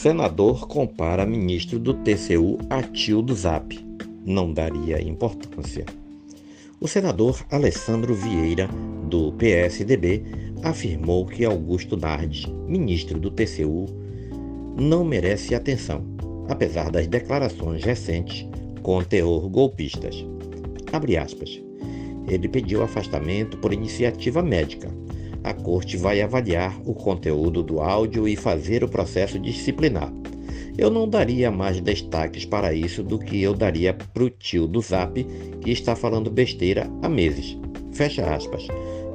Senador compara ministro do TCU a tio do Zap. Não daria importância. O senador Alessandro Vieira, do PSDB, afirmou que Augusto Nardes, ministro do TCU, não merece atenção, apesar das declarações recentes com teor golpistas. Ele pediu afastamento por iniciativa médica, a corte vai avaliar o conteúdo do áudio e fazer o processo disciplinar. Eu não daria mais destaques para isso do que eu daria para o tio do Zap que está falando besteira há meses. Fecha aspas.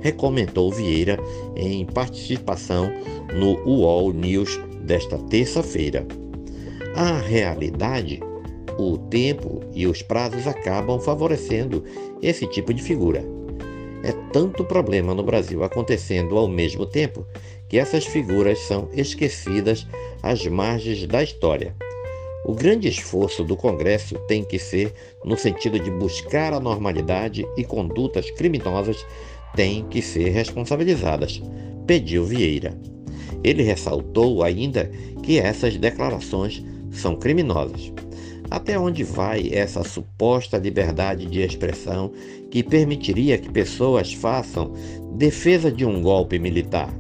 Recomendou Vieira em participação no UOL News desta terça-feira. A realidade, o tempo e os prazos acabam favorecendo esse tipo de figura. É tanto problema no Brasil acontecendo ao mesmo tempo que essas figuras são esquecidas às margens da história. O grande esforço do Congresso tem que ser no sentido de buscar a normalidade e condutas criminosas têm que ser responsabilizadas, pediu Vieira. Ele ressaltou ainda que essas declarações são criminosas. Até onde vai essa suposta liberdade de expressão que permitiria que pessoas façam defesa de um golpe militar?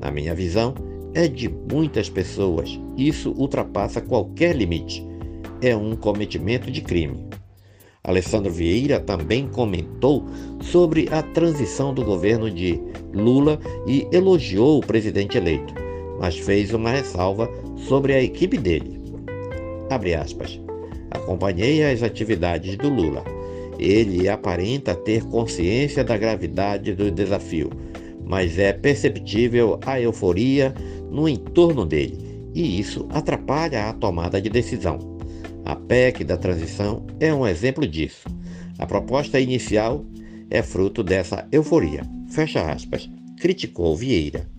Na minha visão, é de muitas pessoas. Isso ultrapassa qualquer limite. É um cometimento de crime. Alessandro Vieira também comentou sobre a transição do governo de Lula e elogiou o presidente eleito, mas fez uma ressalva sobre a equipe dele. Abre aspas. Acompanhei as atividades do Lula. Ele aparenta ter consciência da gravidade do desafio, mas é perceptível a euforia no entorno dele, e isso atrapalha a tomada de decisão. A PEC da transição é um exemplo disso. A proposta inicial é fruto dessa euforia. Fecha aspas. Criticou Vieira.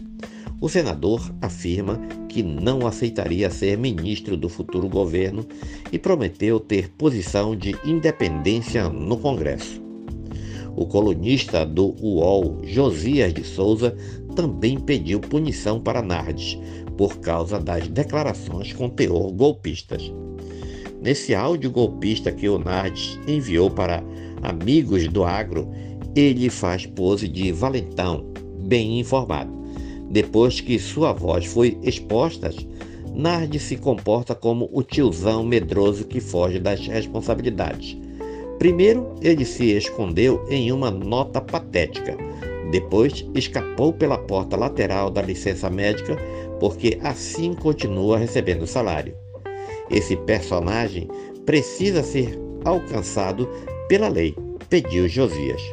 O senador afirma que não aceitaria ser ministro do futuro governo e prometeu ter posição de independência no Congresso. O colunista do UOL, Josias de Souza, também pediu punição para Nardes por causa das declarações com teor golpistas. Nesse áudio golpista que o Nardes enviou para amigos do agro, ele faz pose de valentão, bem informado. Depois que sua voz foi exposta, Nardi se comporta como o tiozão medroso que foge das responsabilidades. Primeiro, ele se escondeu em uma nota patética. Depois, escapou pela porta lateral da licença médica, porque assim continua recebendo salário. Esse personagem precisa ser alcançado pela lei, pediu Josias.